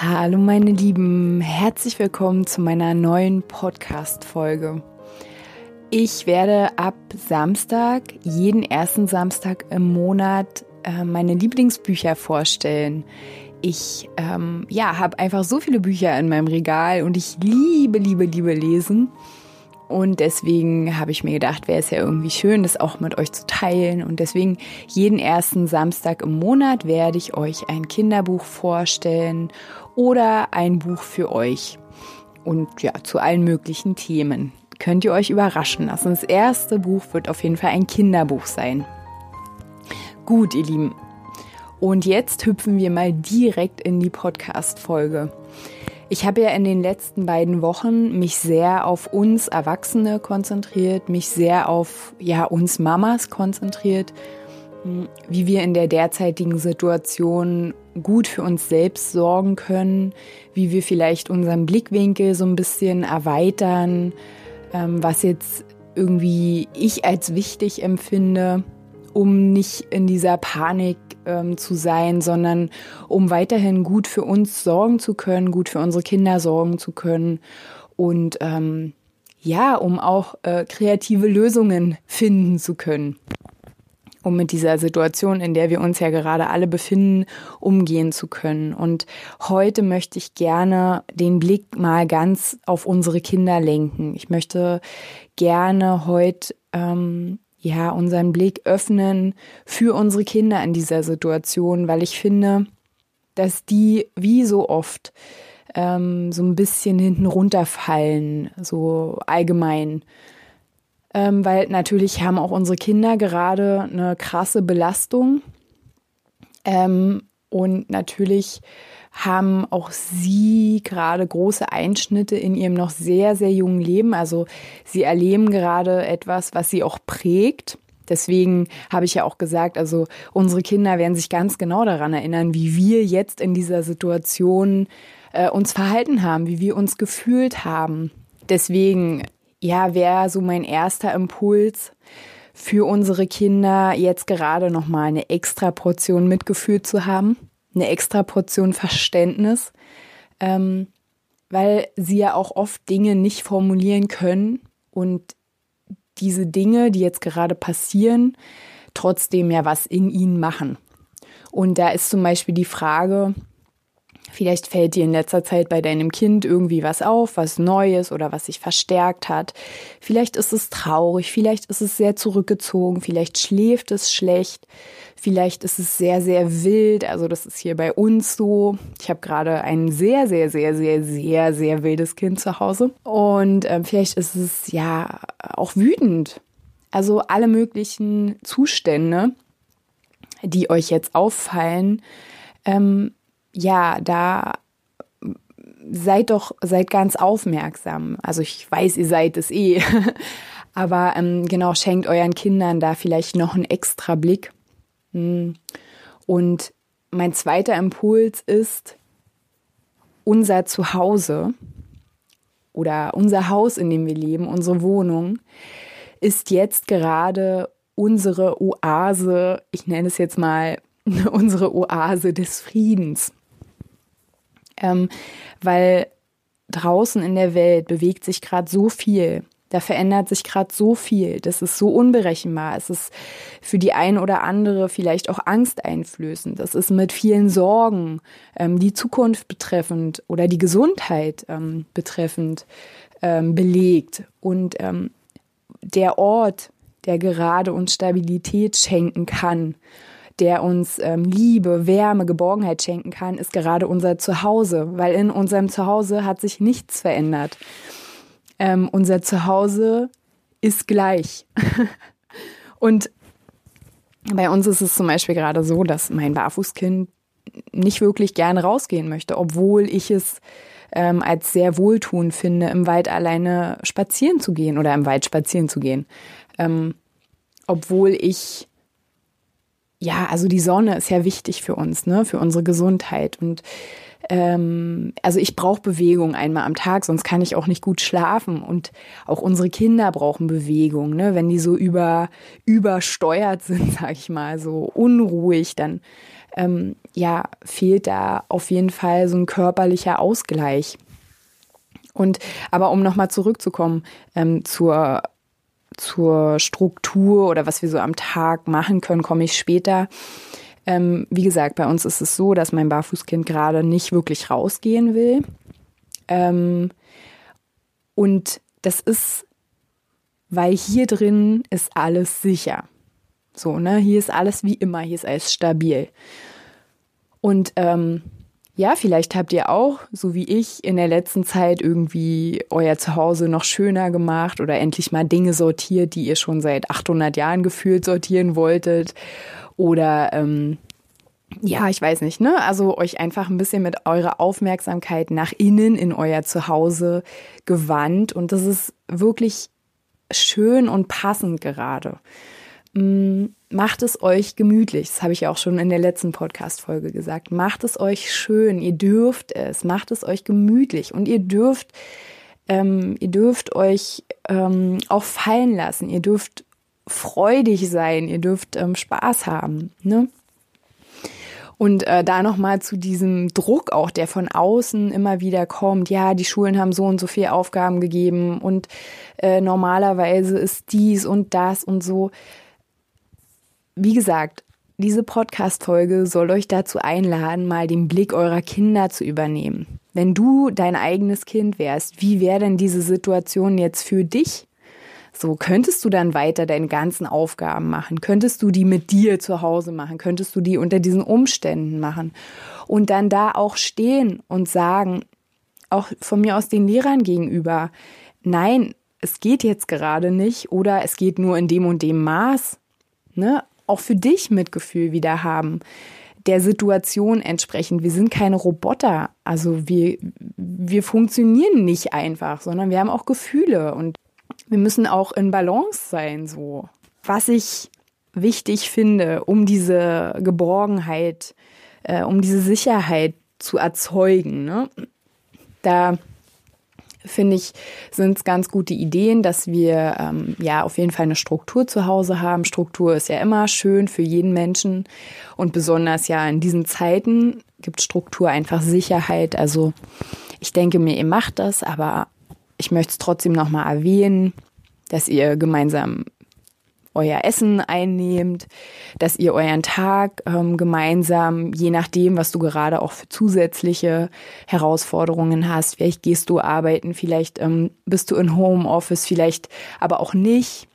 Hallo meine Lieben, herzlich willkommen zu meiner neuen Podcast-Folge. Ich werde ab Samstag, jeden ersten Samstag im Monat, äh, meine Lieblingsbücher vorstellen. Ich ähm, ja, habe einfach so viele Bücher in meinem Regal und ich liebe, liebe, liebe lesen. Und deswegen habe ich mir gedacht, wäre es ja irgendwie schön, das auch mit euch zu teilen. Und deswegen jeden ersten Samstag im Monat werde ich euch ein Kinderbuch vorstellen oder ein Buch für euch. Und ja, zu allen möglichen Themen. Könnt ihr euch überraschen lassen. Das erste Buch wird auf jeden Fall ein Kinderbuch sein. Gut, ihr Lieben. Und jetzt hüpfen wir mal direkt in die Podcast-Folge. Ich habe ja in den letzten beiden Wochen mich sehr auf uns Erwachsene konzentriert, mich sehr auf ja uns Mamas konzentriert, hm, wie wir in der derzeitigen Situation gut für uns selbst sorgen können, wie wir vielleicht unseren Blickwinkel so ein bisschen erweitern, ähm, was jetzt irgendwie ich als wichtig empfinde, um nicht in dieser Panik ähm, zu sein, sondern um weiterhin gut für uns sorgen zu können, gut für unsere Kinder sorgen zu können und ähm, ja, um auch äh, kreative Lösungen finden zu können, um mit dieser Situation, in der wir uns ja gerade alle befinden, umgehen zu können. Und heute möchte ich gerne den Blick mal ganz auf unsere Kinder lenken. Ich möchte gerne heute ähm, ja, unseren Blick öffnen für unsere Kinder in dieser Situation, weil ich finde, dass die wie so oft ähm, so ein bisschen hinten runterfallen, so allgemein. Ähm, weil natürlich haben auch unsere Kinder gerade eine krasse Belastung. Ähm, und natürlich haben auch sie gerade große Einschnitte in ihrem noch sehr, sehr jungen Leben. Also sie erleben gerade etwas, was sie auch prägt. Deswegen habe ich ja auch gesagt, also unsere Kinder werden sich ganz genau daran erinnern, wie wir jetzt in dieser Situation äh, uns verhalten haben, wie wir uns gefühlt haben. Deswegen, ja, wäre so mein erster Impuls für unsere Kinder jetzt gerade nochmal eine extra Portion Mitgefühl zu haben eine extra Portion Verständnis, ähm, weil sie ja auch oft Dinge nicht formulieren können und diese Dinge, die jetzt gerade passieren, trotzdem ja was in ihnen machen. Und da ist zum Beispiel die Frage, Vielleicht fällt dir in letzter Zeit bei deinem Kind irgendwie was auf, was Neues oder was sich verstärkt hat. Vielleicht ist es traurig, vielleicht ist es sehr zurückgezogen, vielleicht schläft es schlecht, vielleicht ist es sehr, sehr wild. Also das ist hier bei uns so. Ich habe gerade ein sehr, sehr, sehr, sehr, sehr, sehr wildes Kind zu Hause. Und äh, vielleicht ist es ja auch wütend. Also alle möglichen Zustände, die euch jetzt auffallen, ähm, ja, da seid doch, seid ganz aufmerksam. Also ich weiß, ihr seid es eh. Aber ähm, genau, schenkt euren Kindern da vielleicht noch einen extra Blick. Hm. Und mein zweiter Impuls ist, unser Zuhause oder unser Haus, in dem wir leben, unsere Wohnung, ist jetzt gerade unsere Oase, ich nenne es jetzt mal unsere Oase des Friedens ähm, weil draußen in der Welt bewegt sich gerade so viel. Da verändert sich gerade so viel. Das ist so unberechenbar. Es ist für die ein oder andere vielleicht auch angsteinflößend. Das ist mit vielen Sorgen, ähm, die Zukunft betreffend oder die Gesundheit ähm, betreffend ähm, belegt. Und ähm, der Ort, der gerade uns Stabilität schenken kann der uns ähm, Liebe, Wärme, Geborgenheit schenken kann, ist gerade unser Zuhause, weil in unserem Zuhause hat sich nichts verändert. Ähm, unser Zuhause ist gleich. Und bei uns ist es zum Beispiel gerade so, dass mein Barfußkind nicht wirklich gerne rausgehen möchte, obwohl ich es ähm, als sehr wohltuend finde, im Wald alleine spazieren zu gehen oder im Wald spazieren zu gehen. Ähm, obwohl ich ja, also die Sonne ist ja wichtig für uns, ne, für unsere Gesundheit. Und ähm, also ich brauche Bewegung einmal am Tag, sonst kann ich auch nicht gut schlafen. Und auch unsere Kinder brauchen Bewegung, ne? Wenn die so über übersteuert sind, sag ich mal, so unruhig, dann ähm, ja fehlt da auf jeden Fall so ein körperlicher Ausgleich. Und aber um nochmal zurückzukommen ähm, zur zur Struktur oder was wir so am Tag machen können, komme ich später. Ähm, wie gesagt, bei uns ist es so, dass mein Barfußkind gerade nicht wirklich rausgehen will. Ähm, und das ist, weil hier drin ist alles sicher. So, ne? Hier ist alles wie immer, hier ist alles stabil. Und ähm, ja, vielleicht habt ihr auch, so wie ich, in der letzten Zeit irgendwie euer Zuhause noch schöner gemacht oder endlich mal Dinge sortiert, die ihr schon seit 800 Jahren gefühlt sortieren wolltet. Oder ähm, ja, ich weiß nicht, ne? Also euch einfach ein bisschen mit eurer Aufmerksamkeit nach innen in euer Zuhause gewandt. Und das ist wirklich schön und passend gerade. Mm, macht es euch gemütlich. Das habe ich auch schon in der letzten Podcast-Folge gesagt. Macht es euch schön. Ihr dürft es. Macht es euch gemütlich. Und ihr dürft, ähm, ihr dürft euch ähm, auch fallen lassen. Ihr dürft freudig sein. Ihr dürft ähm, Spaß haben. Ne? Und äh, da nochmal zu diesem Druck auch, der von außen immer wieder kommt. Ja, die Schulen haben so und so viele Aufgaben gegeben und äh, normalerweise ist dies und das und so wie gesagt, diese Podcast-Folge soll euch dazu einladen, mal den Blick eurer Kinder zu übernehmen. Wenn du dein eigenes Kind wärst, wie wäre denn diese Situation jetzt für dich? So, könntest du dann weiter deine ganzen Aufgaben machen? Könntest du die mit dir zu Hause machen? Könntest du die unter diesen Umständen machen? Und dann da auch stehen und sagen, auch von mir aus den Lehrern gegenüber, nein, es geht jetzt gerade nicht oder es geht nur in dem und dem Maß. Ne? Auch für dich Mitgefühl wieder haben, der Situation entsprechend. Wir sind keine Roboter. Also wir, wir funktionieren nicht einfach, sondern wir haben auch Gefühle und wir müssen auch in Balance sein, so. Was ich wichtig finde, um diese Geborgenheit, äh, um diese Sicherheit zu erzeugen, ne? da finde ich, sind es ganz gute Ideen, dass wir ähm, ja auf jeden Fall eine Struktur zu Hause haben. Struktur ist ja immer schön für jeden Menschen und besonders ja in diesen Zeiten gibt Struktur einfach Sicherheit. Also ich denke mir, ihr macht das, aber ich möchte es trotzdem nochmal erwähnen, dass ihr gemeinsam euer Essen einnehmt, dass ihr euren Tag ähm, gemeinsam, je nachdem, was du gerade auch für zusätzliche Herausforderungen hast, vielleicht gehst du arbeiten, vielleicht ähm, bist du in Homeoffice, vielleicht aber auch nicht.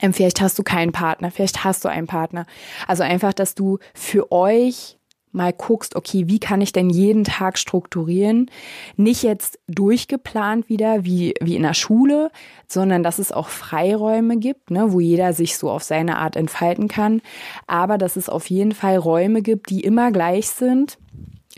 Ähm, vielleicht hast du keinen Partner, vielleicht hast du einen Partner. Also einfach, dass du für euch mal guckst, okay, wie kann ich denn jeden Tag strukturieren? Nicht jetzt durchgeplant wieder wie, wie in der Schule, sondern dass es auch Freiräume gibt, ne, wo jeder sich so auf seine Art entfalten kann. Aber dass es auf jeden Fall Räume gibt, die immer gleich sind.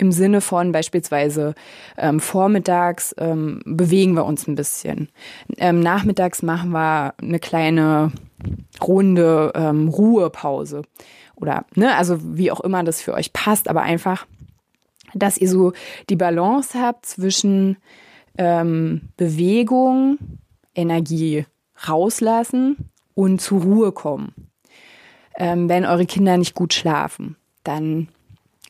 Im Sinne von beispielsweise ähm, vormittags ähm, bewegen wir uns ein bisschen. Ähm, nachmittags machen wir eine kleine Runde ähm, Ruhepause oder, ne, also wie auch immer das für euch passt, aber einfach, dass ihr so die Balance habt zwischen ähm, Bewegung, Energie rauslassen und zur Ruhe kommen. Ähm, wenn eure Kinder nicht gut schlafen, dann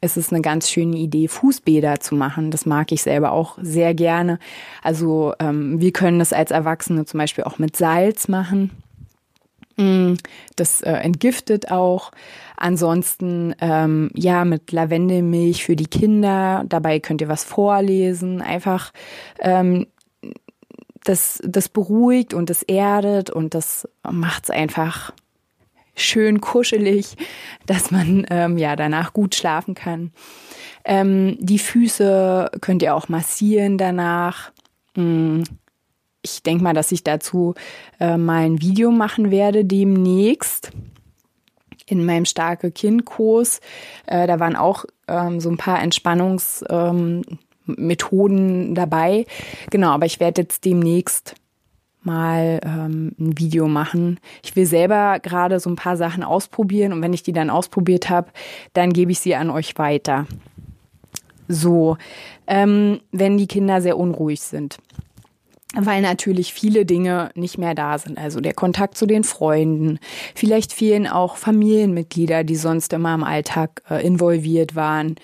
ist es eine ganz schöne Idee, Fußbäder zu machen. Das mag ich selber auch sehr gerne. Also ähm, wir können das als Erwachsene zum Beispiel auch mit Salz machen. Mm, das äh, entgiftet auch. Ansonsten ähm, ja mit Lavendelmilch für die Kinder. Dabei könnt ihr was vorlesen. Einfach ähm, das, das beruhigt und das erdet und das macht es einfach schön kuschelig, dass man ähm, ja danach gut schlafen kann. Ähm, die Füße könnt ihr auch massieren danach. Mm, ich denke mal, dass ich dazu äh, mal ein Video machen werde demnächst in meinem starke Kind Kurs. Äh, da waren auch ähm, so ein paar Entspannungsmaßnahmen Methoden dabei. Genau, aber ich werde jetzt demnächst mal ähm, ein Video machen. Ich will selber gerade so ein paar Sachen ausprobieren und wenn ich die dann ausprobiert habe, dann gebe ich sie an euch weiter. So, ähm, wenn die Kinder sehr unruhig sind weil natürlich viele Dinge nicht mehr da sind. Also der Kontakt zu den Freunden. Vielleicht fehlen auch Familienmitglieder, die sonst immer im Alltag äh, involviert waren.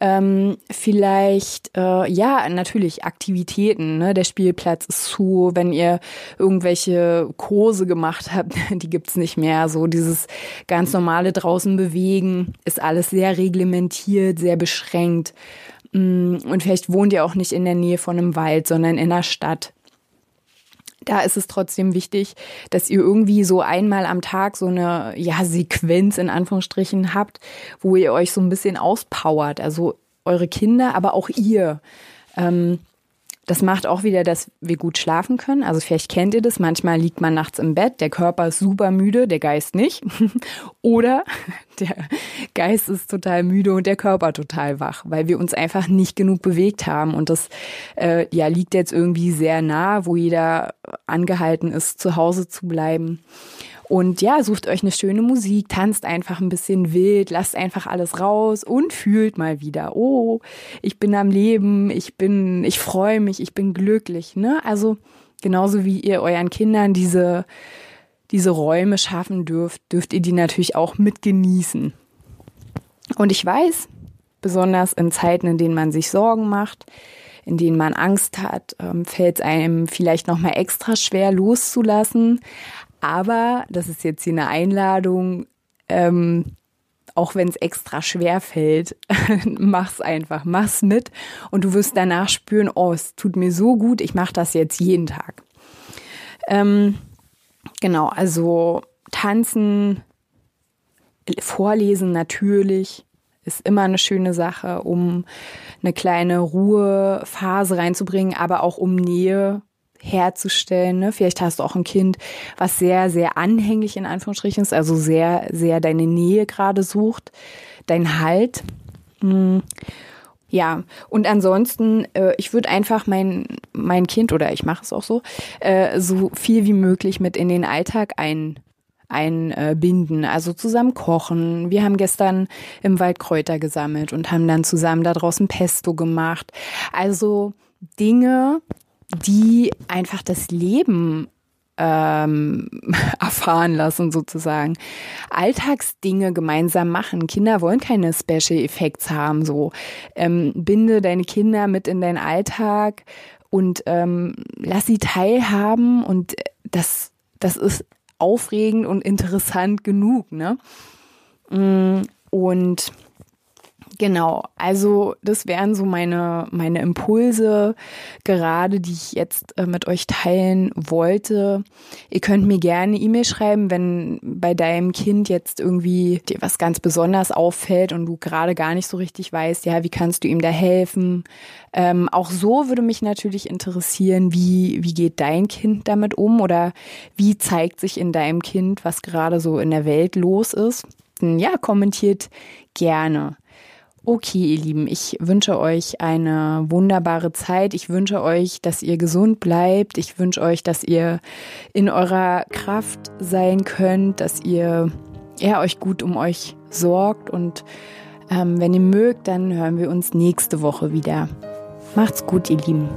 Ähm, vielleicht, äh, ja, natürlich Aktivitäten. Ne? Der Spielplatz ist zu. Wenn ihr irgendwelche Kurse gemacht habt, die gibt's nicht mehr. So dieses ganz normale draußen bewegen ist alles sehr reglementiert, sehr beschränkt. Mm, und vielleicht wohnt ihr auch nicht in der Nähe von einem Wald, sondern in der Stadt da ist es trotzdem wichtig, dass ihr irgendwie so einmal am Tag so eine ja Sequenz in Anführungsstrichen habt, wo ihr euch so ein bisschen auspowert, also eure Kinder, aber auch ihr. Ähm, das macht auch wieder, dass wir gut schlafen können. Also vielleicht kennt ihr das. Manchmal liegt man nachts im Bett, der Körper ist super müde, der Geist nicht. Oder der Geist ist total müde und der Körper total wach, weil wir uns einfach nicht genug bewegt haben. Und das äh, ja liegt jetzt irgendwie sehr nah, wo jeder angehalten ist, zu Hause zu bleiben. Und ja, sucht euch eine schöne Musik, tanzt einfach ein bisschen wild, lasst einfach alles raus und fühlt mal wieder, oh, ich bin am Leben, ich bin, ich freue mich, ich bin glücklich, ne? Also genauso wie ihr euren Kindern diese, diese Räume schaffen dürft, dürft ihr die natürlich auch mit genießen. Und ich weiß, besonders in Zeiten, in denen man sich Sorgen macht, in denen man Angst hat, ähm, fällt es einem vielleicht noch mal extra schwer loszulassen. Aber das ist jetzt hier eine Einladung, ähm, auch wenn es extra schwer fällt, mach's einfach, mach's mit und du wirst danach spüren, oh, es tut mir so gut, ich mache das jetzt jeden Tag. Ähm, genau, also tanzen, vorlesen natürlich ist immer eine schöne Sache, um eine kleine Ruhephase reinzubringen, aber auch um Nähe herzustellen. Ne? Vielleicht hast du auch ein Kind, was sehr, sehr anhänglich in Anführungsstrichen ist, also sehr, sehr deine Nähe gerade sucht, dein Halt. Hm. Ja, und ansonsten, äh, ich würde einfach mein, mein Kind, oder ich mache es auch so, äh, so viel wie möglich mit in den Alltag ein, einbinden, also zusammen kochen. Wir haben gestern im Wald Kräuter gesammelt und haben dann zusammen da draußen Pesto gemacht. Also Dinge, die einfach das Leben ähm, erfahren lassen sozusagen. Alltagsdinge gemeinsam machen. Kinder wollen keine Special Effects haben. So ähm, binde deine Kinder mit in deinen Alltag und ähm, lass sie teilhaben. Und das das ist aufregend und interessant genug. Ne? Mm, und Genau, also das wären so meine, meine Impulse gerade, die ich jetzt äh, mit euch teilen wollte. Ihr könnt mir gerne E-Mail schreiben, wenn bei deinem Kind jetzt irgendwie dir was ganz besonders auffällt und du gerade gar nicht so richtig weißt, ja, wie kannst du ihm da helfen? Ähm, auch so würde mich natürlich interessieren, wie, wie geht dein Kind damit um oder wie zeigt sich in deinem Kind, was gerade so in der Welt los ist? Ja, kommentiert gerne. Okay, ihr Lieben, ich wünsche euch eine wunderbare Zeit. Ich wünsche euch, dass ihr gesund bleibt. Ich wünsche euch, dass ihr in eurer Kraft sein könnt, dass ihr ja, euch gut um euch sorgt. Und ähm, wenn ihr mögt, dann hören wir uns nächste Woche wieder. Macht's gut, ihr Lieben.